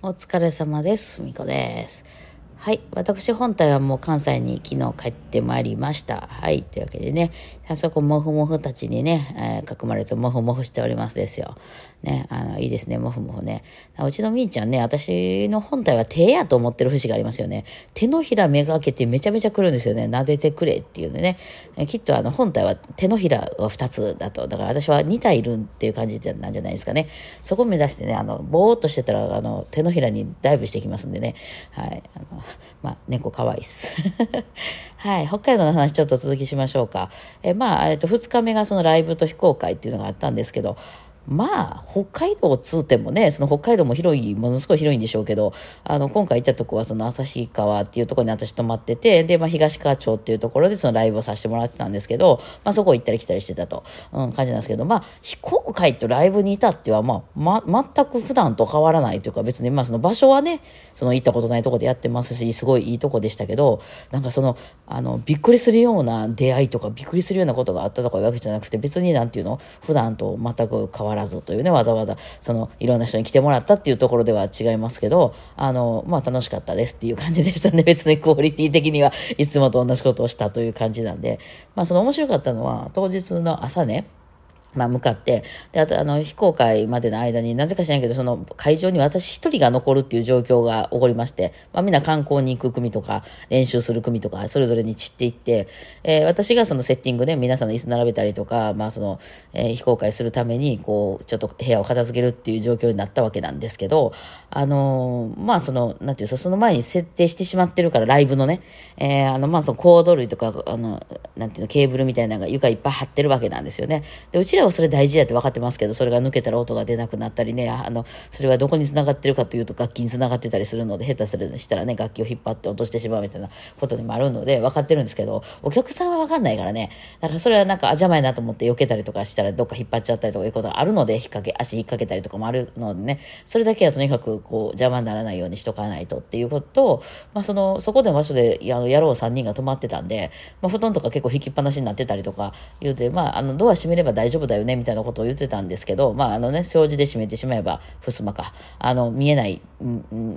お疲れ様です。みこです。はい。私本体はもう関西に昨日帰ってまいりました。はい。というわけでね、早速モフモフたちにね、えー囲まれてモフモフしておりますですよ。ね、あの、いいですね、モフモフね。うちのみーちゃんね、私の本体は手やと思ってる節がありますよね。手のひらめがけてめちゃめちゃ来るんですよね。撫でてくれっていうんでね。えきっとあの本体は手のひらが2つだと。だから私は2体いるっていう感じなんじゃないですかね。そこを目指してね、あの、ぼーっとしてたら、あの、手のひらにダイブしてきますんでね。はい。あの、まあ、猫可愛いっす。はい。北海道の話ちょっと続きしましょうか。え、まあ、えっと、2日目がそのライブと非公開っていうのがあったんですけど、まあ、北海道つうてもね、その北海道も広い、ものすごい広いんでしょうけど、あの、今回行ったとこはその旭川っていうとこに私泊まってて、で、まあ、東川町っていうところでそのライブをさせてもらってたんですけど、まあ、そこ行ったり来たりしてたと、うん、感じなんですけど、まあ、非公開とライブにいたっては、まあ、ま、全く普段と変わらないというか、別に、まあ、その場所はね、その行ったことないとこでやってますし、すごいいいとこでしたけど、なんかその、あの、びっくりするような出会いとか、びっくりするようなことがあったとかいうわけじゃなくて、別になんていうの、普段と全く変わらないずというね、わざわざ、その、いろんな人に来てもらったっていうところでは違いますけど、あの、まあ、楽しかったですっていう感じでしたね。別にクオリティ的には。いつもと同じことをしたという感じなんで、まあ、その面白かったのは、当日の朝ね、まあ、向かって、で、あと、あの、非公開までの間に、なぜか知らないけど、その会場に私一人が残るっていう状況が起こりまして、まあ、みんな観光に行く組とか、練習する組とか、それぞれに散っていって、えー私がそのセッティングで皆さんの椅子並べたりとか、まあ、その、えー非公開するために、こう、ちょっと部屋を片付けるっていう状況になったわけなんですけど、あのーまあ、その、なんていう、その前に設定してしまってるから、ライブのね、えーあの、まあ、そのコード類とか、あの、なんていうの、ケーブルみたいなのが床いっぱい張ってるわけなんですよね。で、うちらはそれ大事やって分かってますけど、それが抜けたら音が出なくなったりね、あの、それはどこに繋がってるかというと楽器に繋がってたりするので、下手するしたらね、楽器を引っ張って落としてしまうみたいなことにもあるので、分かってるんですけど、お客さんは分かんないからね、だからそれはなんかあ邪魔やなと思って避けたりとかしたらどっか引っ張っちゃったりとかいうことがあるので、引っ掛け、足引っ掛けたりとかもあるのでね、それだけはとにかくこう邪魔にならないようにしとかないとっていうことと、まあその、そこで場所であの野郎3人が泊まってたんで、まあ布団とか結構引きっぱなしになってたりとか言うて、まああのドア閉めれば大丈夫だよねみたいなことを言ってたんですけど、まああのね、障子で閉めてしまえば、ふすまか、あの、見えない、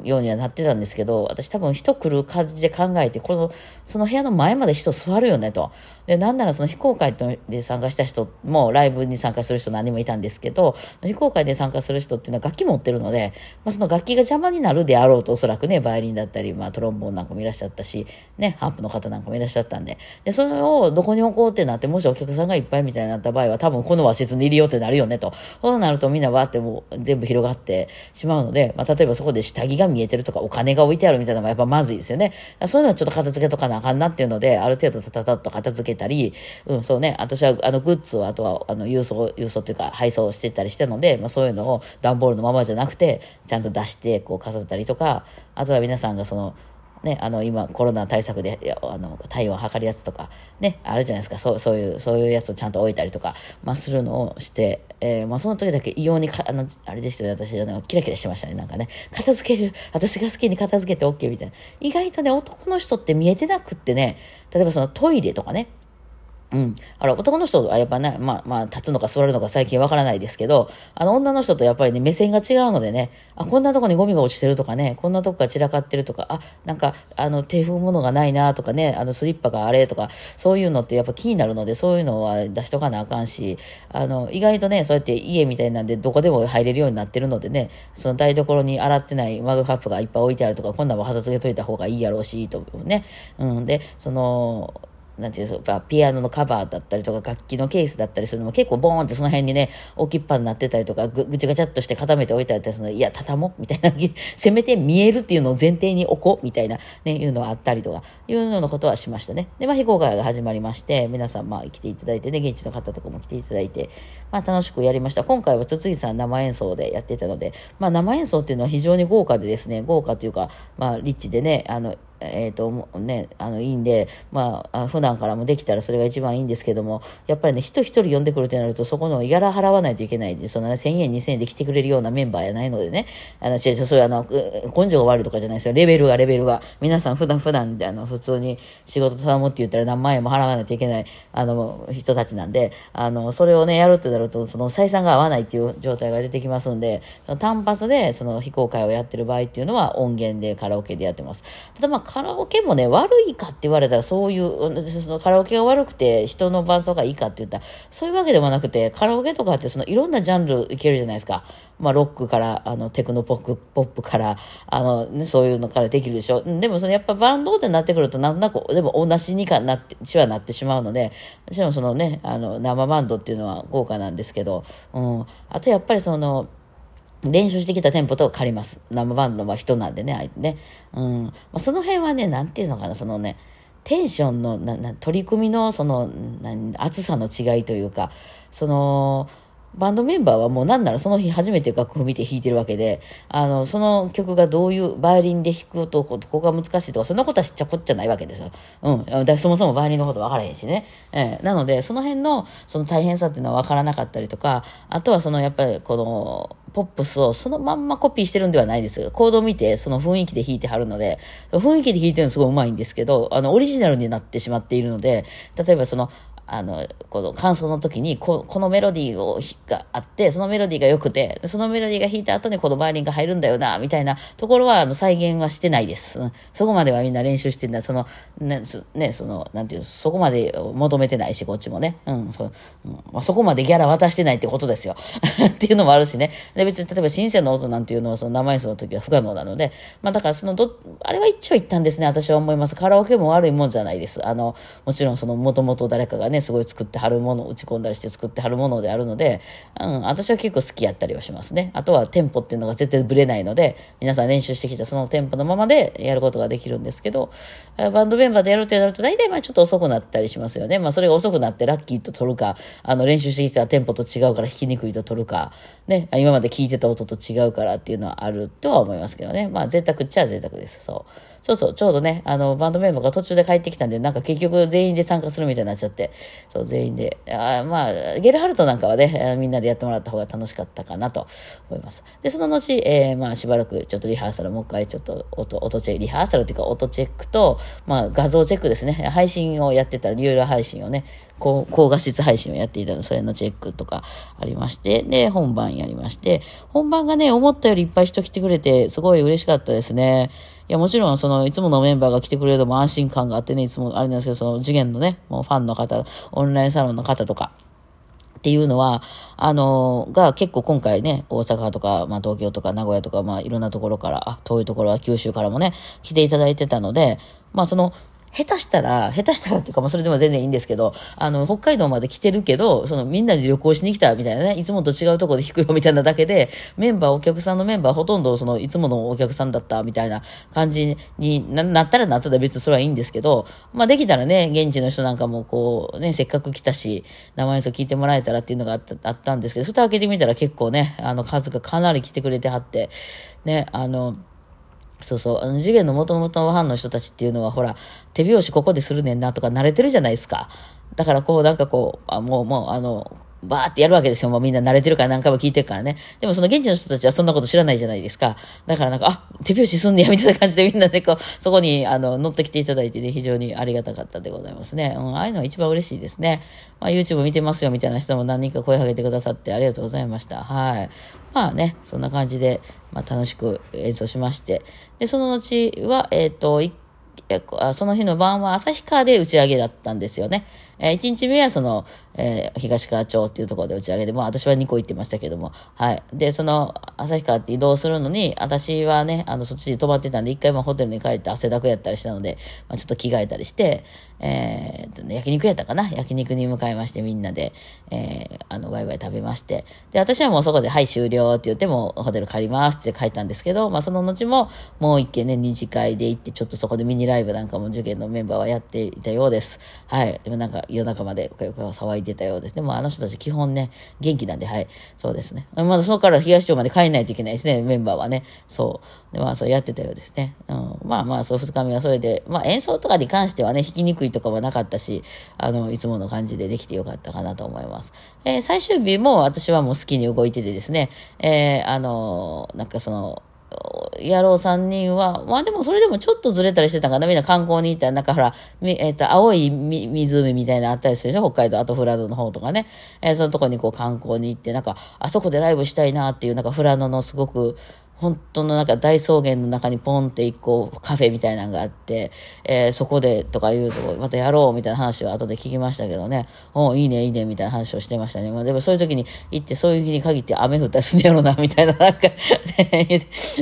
ようにはなってたんですけど、私多分人来る感じで考えて、この、その部屋の前まで人座るよねと。で、なんならその非公開で参加した人も、ライブに参加する人何人もいたんですけど、非公開で参加する人っていうのは楽器持ってるので、まあその楽器が邪魔になるであろうと、おそらくね、バイオリンだったり、まあトロンボーンなんかもいらっしゃったし、ね、ハープの方なんかもいらっしゃったんで、で、それをどこに置こうってなって、もしお客さんがいっぱいみたいになった場合は、多分この和室にいるよってなるよねと。そうなるとみんなわーってもう全部広がってしまうので、まあ例えばそこで下着が見えてるとかお金が置いてあるみたいなのもやっぱまずいですよね。そういうのはちょっと片付けとかなあかんなっていうので、ある程度たたたっと片付けたり、うん、そうね、私はあのグッズをあとはあの郵送、郵送っていうか配送してたりしたので、まあそういうのを段ボールのままじゃなくて、ちゃんと出してこう飾ったりとか、あとは皆さんがその、ね、あの、今、コロナ対策で、あの、体温を測るやつとか、ね、あるじゃないですか。そう、そういう、そういうやつをちゃんと置いたりとか、まあ、するのをして、えーまあ、その時だけ異様にか、あの、あれですよね、私、あの、キラキラしてましたね、なんかね。片付ける、私が好きに片付けて OK みたいな。意外とね、男の人って見えてなくってね、例えばそのトイレとかね、うん。あれ、男の人はやっぱね、まあ、まあ、立つのか座るのか最近わからないですけど、あの、女の人とやっぱりね、目線が違うのでね、あ、こんなとこにゴミが落ちてるとかね、こんなとこが散らかってるとか、あ、なんか、あの、手踏むものがないなとかね、あの、スリッパがあれとか、そういうのってやっぱ気になるので、そういうのは出しとかなあかんし、あの、意外とね、そうやって家みたいなんでどこでも入れるようになってるのでね、その台所に洗ってないマグカップがいっぱい置いてあるとか、こんなんも片付けといた方がいいやろうし、とね。うん。で、その、なんていうんですか、ピアノのカバーだったりとか、楽器のケースだったりするのも結構ボーンってその辺にね、置きっぱになってたりとか、ぐぐちゃぐちゃっとして固めておいたりするので、いや、畳もうみたいな、せめて見えるっていうのを前提に置こうみたいな、ね、いうのはあったりとか、いうようなことはしましたね。で、まあ、非公開が始まりまして、皆さん、まあ、来ていただいてね、現地の方とかも来ていただいて、まあ、楽しくやりました。今回は筒井さん生演奏でやってたので、まあ、生演奏っていうのは非常に豪華でですね、豪華というか、まあ、リッチでね、あの、えっ、と、ね、あの、いいんで、まあ、普段からもできたらそれが一番いいんですけども、やっぱりね、人一人呼んでくるってなると、そこのギャラ払わないといけないんで、その、ね、1000円、2000円で来てくれるようなメンバーやないのでね、あの、違う、そういうあの、根性が悪いとかじゃないですよ。レベルが、レベルが。皆さん普段、普段で、あの、普通に仕事頼むって言ったら何万円も払わないといけない、あの、人たちなんで、あの、それをね、やるってなると、その採算が合わないっていう状態が出てきますんで、単発で、その非公開をやってる場合っていうのは音源でカラオケでやってます。ただまあ、カラオケもね、悪いかって言われたら、そういう、そのカラオケが悪くて人の伴奏がいいかって言ったら、そういうわけでもなくて、カラオケとかってそのいろんなジャンルいけるじゃないですか。まあ、ロックから、あの、テクノポップ、ポップから、あの、ね、そういうのからできるでしょ。でもそのやっぱバンドでなってくると、なんとなく、でも同じにかなって、ちはなってしまうので、もちろんそのね、あの、生バンドっていうのは豪華なんですけど、うん。あとやっぱりその、練習してきたテンポと借ります。生バンドは人なんでね、相手ね。うん。まあ、その辺はね、なんていうのかな、そのね、テンションの、な、な、取り組みの、その、な、厚さの違いというか、その、バンドメンバーはもうなんならその日初めて楽譜見て弾いてるわけで、あの、その曲がどういうバイオリンで弾くとこ、ここが難しいとか、そんなことは知っちゃこっちゃないわけですよ。うん。だそもそもバイオリンのこと分からへんしね。えー、なので、その辺の、その大変さっていうのは分からなかったりとか、あとはその、やっぱりこの、ポップスをそのまんまコピーしてるんではないです。コードを見て、その雰囲気で弾いてはるので、雰囲気で弾いてるのすごい上手いんですけど、あの、オリジナルになってしまっているので、例えばその、あの、この感想の時にこ、このメロディーをがあって、そのメロディーが良くて、そのメロディーが弾いた後にこのバイオリンが入るんだよな、みたいなところは、あの、再現はしてないです。うん、そこまではみんな練習してんだ。その、ね、そね、その、なんていう、そこまで求めてないし、こっちもね。うん、そ,、うんまあ、そこまでギャラ渡してないってことですよ。っていうのもあるしね。で、別に、例えば、シンセの音なんていうのは、その生演奏の時は不可能なので、まあ、だからそのど、あれは一長一短ですね、私は思います。カラオケも悪いもんじゃないです。あの、もちろんその、もともと誰かがね、すごい作ってはるもの打ち込んだりして作ってはるものであるので、うん、私は結構好きやったりはしますね。あとはテンポっていうのが絶対ブレないので、皆さん練習してきたそのテンポのままでやることができるんですけど、バンドメンバーでやるってなると大体まあちょっと遅くなったりしますよね。まあそれが遅くなってラッキーと取るか、あの練習してきたテンポと違うから弾きにくいと取るか、ね、今まで聞いてた音と違うからっていうのはあるとは思いますけどね。まあ贅沢っちゃ贅沢です。そう。そうそう、ちょうどね、あの、バンドメンバーが途中で帰ってきたんで、なんか結局全員で参加するみたいになっちゃって、そう、全員で。あまあ、ゲルハルトなんかはね、みんなでやってもらった方が楽しかったかなと思います。で、その後、えー、まあ、しばらくちょっとリハーサル、もう一回ちょっと音、音チェック、リハーサルっていうか音チェックと、まあ、画像チェックですね。配信をやってた、有料配信をね、高高画質配信をやっていたの、それのチェックとかありまして、で、本番やりまして、本番がね、思ったよりいっぱい人来てくれて、すごい嬉しかったですね。いや、もちろん、その、いつものメンバーが来てくれるのも安心感があってね、いつもあれなんですけど、その、次元のね、もうファンの方、オンラインサロンの方とか、っていうのは、あの、が結構今回ね、大阪とか、まあ東京とか名古屋とか、まあいろんなところから、あ、遠いところは九州からもね、来ていただいてたので、まあその、下手したら、下手したらっていうか、まあ、それでも全然いいんですけど、あの、北海道まで来てるけど、その、みんなで旅行しに来たみたいなね、いつもと違うとこで弾くよみたいなだけで、メンバー、お客さんのメンバーほとんど、その、いつものお客さんだったみたいな感じになったらなったら別にそれはいいんですけど、まあ、できたらね、現地の人なんかもこう、ね、せっかく来たし、生演奏聞いてもらえたらっていうのがあったあったんですけど、蓋開けてみたら結構ね、あの、数がかなり来てくれてはって、ね、あの、そうそう。あの、次元の元々のファンの人たちっていうのは、ほら、手拍子ここでするねんなとか慣れてるじゃないですか。だからこう、なんかこう、あもう、もう、あの、バーってやるわけですよ。もうみんな慣れてるから何回も聞いてるからね。でもその現地の人たちはそんなこと知らないじゃないですか。だからなんか、あ、手拍子すんねや、みたいな感じでみんなでこう、そこにあの乗ってきていただいてね、非常にありがたかったでございますね。うん、ああいうのは一番嬉しいですね。まあ YouTube 見てますよみたいな人も何人か声かけてくださってありがとうございました。はい。まあね、そんな感じで、まあ楽しく演奏しまして。で、その後は、えっ、ー、と、その日の晩は旭川で打ち上げだったんですよね。えー、1日目はその、えー、東川町っていうところで打ち上げで、まあ私は2個行ってましたけども、はい。で、その、旭川って移動するのに、私はね、あの、そっちに泊まってたんで、一回もホテルに帰って汗だくやったりしたので、まあちょっと着替えたりして、えー、ね、焼肉やったかな？焼肉に向かいまして、みんなで、えー、あの、ワイワイ食べまして、で、私はもうそこで、はい、終了って言っても、ホテル借りますって書いたんですけど、まあその後も、もう一軒ね、二次会で行って、ちょっとそこでミニライブなんかも受験のメンバーはやっていたようです。はい。でもなんか、夜中まで騒いでたようです。でもあの人たち基本ね、元気なんで、はい。そうですね。まだそこから東町まで帰んないといけないですね、メンバーはね。そう。で、まあそうやってたようですね。うん、まあまあ、そう二日目はそれで、まあ演奏とかに関してはね、弾きにくいとかはなかったし、あの、いつもの感じでできてよかったかなと思います。えー、最終日も私はもう好きに動いててですね、えー、あの、なんかその、野郎三人は、まあでもそれでもちょっとずれたりしてたかな。みんな観光に行ったら、なんかほら、えっ、ー、と、青い湖みたいなのあったりするでしょ？北海道、あとフラノの方とかね。えー、そのとこにこう観光に行って、なんか、あそこでライブしたいなっていう、なんかフラノのすごく、本当のなんか大草原の中にポンって一個カフェみたいなのがあって、えー、そこでとか言うと、またやろうみたいな話は後で聞きましたけどね、おいいねいいねみたいな話をしてましたね。まあでもそういう時に行ってそういう日に限って雨降ったりすんやろな、みたいな、なんかね、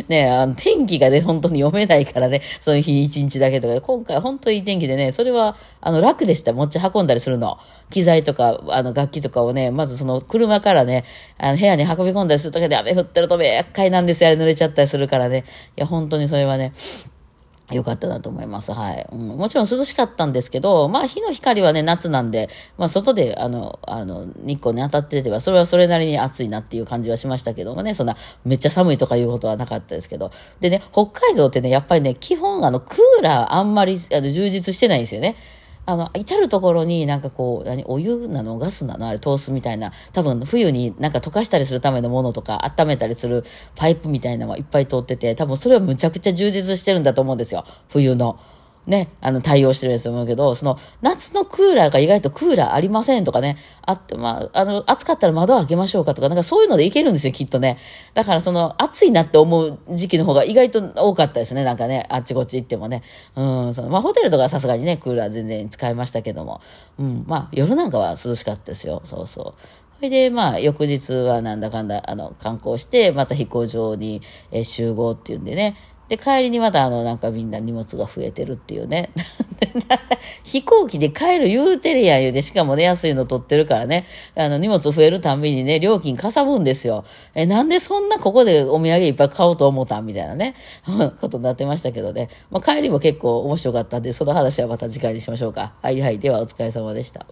ね、あの天気がね、本当に読めないからね、そういう日一日だけとか、今回本当いい天気でね、それはあの楽でした。持ち運んだりするの。機材とか、あの楽器とかをね、まずその車からね、あの部屋に運び込んだりするだけで雨降ってると厄介なんですよ、あれれちゃったりするからね。いや、本当にそれはね、よかったなと思います。はい、うん。もちろん涼しかったんですけど、まあ日の光はね、夏なんで、まあ外で、あの、あの、日光に当たってては、それはそれなりに暑いなっていう感じはしましたけどもね、そんな、めっちゃ寒いとかいうことはなかったですけど。でね、北海道ってね、やっぱりね、基本あの、クーラーあんまりあの充実してないんですよね。あの、至るところになんかこう、何、お湯なの？ガスなの？あれ、通すみたいな。多分、冬になんか溶かしたりするためのものとか、温めたりするパイプみたいなのはいっぱい通ってて、多分それはむちゃくちゃ充実してるんだと思うんですよ。冬の。ね、あの、対応してるやつ思うけど、その、夏のクーラーが意外とクーラーありませんとかね、あって、まあ、あの、暑かったら窓開けましょうかとか、なんかそういうのでいけるんですよ、きっとね。だからその、暑いなって思う時期の方が意外と多かったですね、なんかね、あっちこっち行ってもね。うん、その、まあ、ホテルとかさすがにね、クーラー全然使いましたけども、うん、まあ、夜なんかは涼しかったですよ、そうそう。それで、まあ、翌日はなんだかんだ、あの、観光して、また飛行場に、え集合っていうんでね、で、帰りにまたあの、なんかみんな荷物が増えてるっていうね。飛行機で帰る言うてるやん言うて、しかもね、安いの取ってるからね、あの、荷物増えるたんびにね、料金かさむんですよ。え、なんでそんなここでお土産いっぱい買おうと思ったんみたいなね、ことになってましたけどね。まあ、帰りも結構面白かったんで、その話はまた次回にしましょうか。はいはい。では、お疲れ様でした。